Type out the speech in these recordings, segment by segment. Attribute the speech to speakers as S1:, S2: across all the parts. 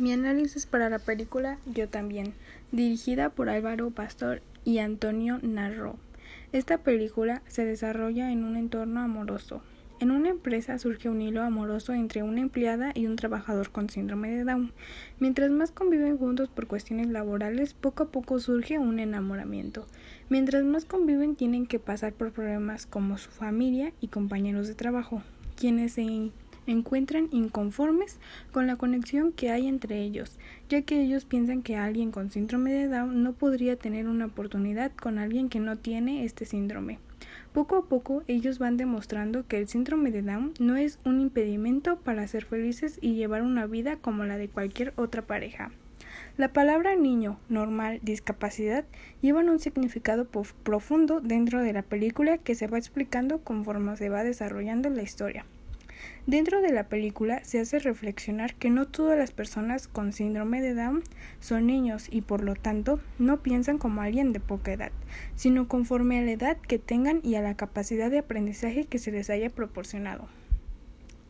S1: Mi análisis para la película Yo también, dirigida por Álvaro Pastor y Antonio Narro. Esta película se desarrolla en un entorno amoroso. En una empresa surge un hilo amoroso entre una empleada y un trabajador con síndrome de Down. Mientras más conviven juntos por cuestiones laborales, poco a poco surge un enamoramiento. Mientras más conviven tienen que pasar por problemas como su familia y compañeros de trabajo, quienes se encuentran inconformes con la conexión que hay entre ellos, ya que ellos piensan que alguien con síndrome de Down no podría tener una oportunidad con alguien que no tiene este síndrome. Poco a poco ellos van demostrando que el síndrome de Down no es un impedimento para ser felices y llevar una vida como la de cualquier otra pareja. La palabra niño, normal, discapacidad llevan un significado profundo dentro de la película que se va explicando conforme se va desarrollando la historia. Dentro de la película se hace reflexionar que no todas las personas con síndrome de Down son niños y por lo tanto no piensan como alguien de poca edad, sino conforme a la edad que tengan y a la capacidad de aprendizaje que se les haya proporcionado.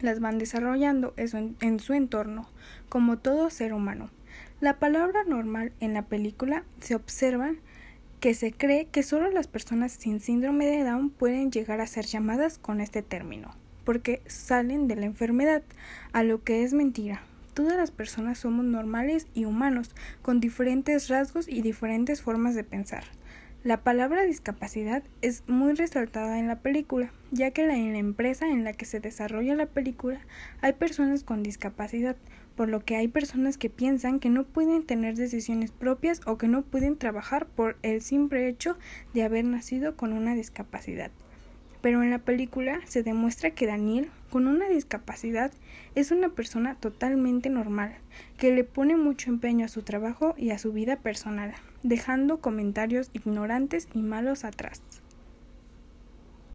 S1: Las van desarrollando en su entorno, como todo ser humano. La palabra normal en la película se observa que se cree que solo las personas sin síndrome de Down pueden llegar a ser llamadas con este término porque salen de la enfermedad, a lo que es mentira. Todas las personas somos normales y humanos, con diferentes rasgos y diferentes formas de pensar. La palabra discapacidad es muy resaltada en la película, ya que en la empresa en la que se desarrolla la película hay personas con discapacidad, por lo que hay personas que piensan que no pueden tener decisiones propias o que no pueden trabajar por el simple hecho de haber nacido con una discapacidad pero en la película se demuestra que Daniel, con una discapacidad, es una persona totalmente normal, que le pone mucho empeño a su trabajo y a su vida personal, dejando comentarios ignorantes y malos atrás.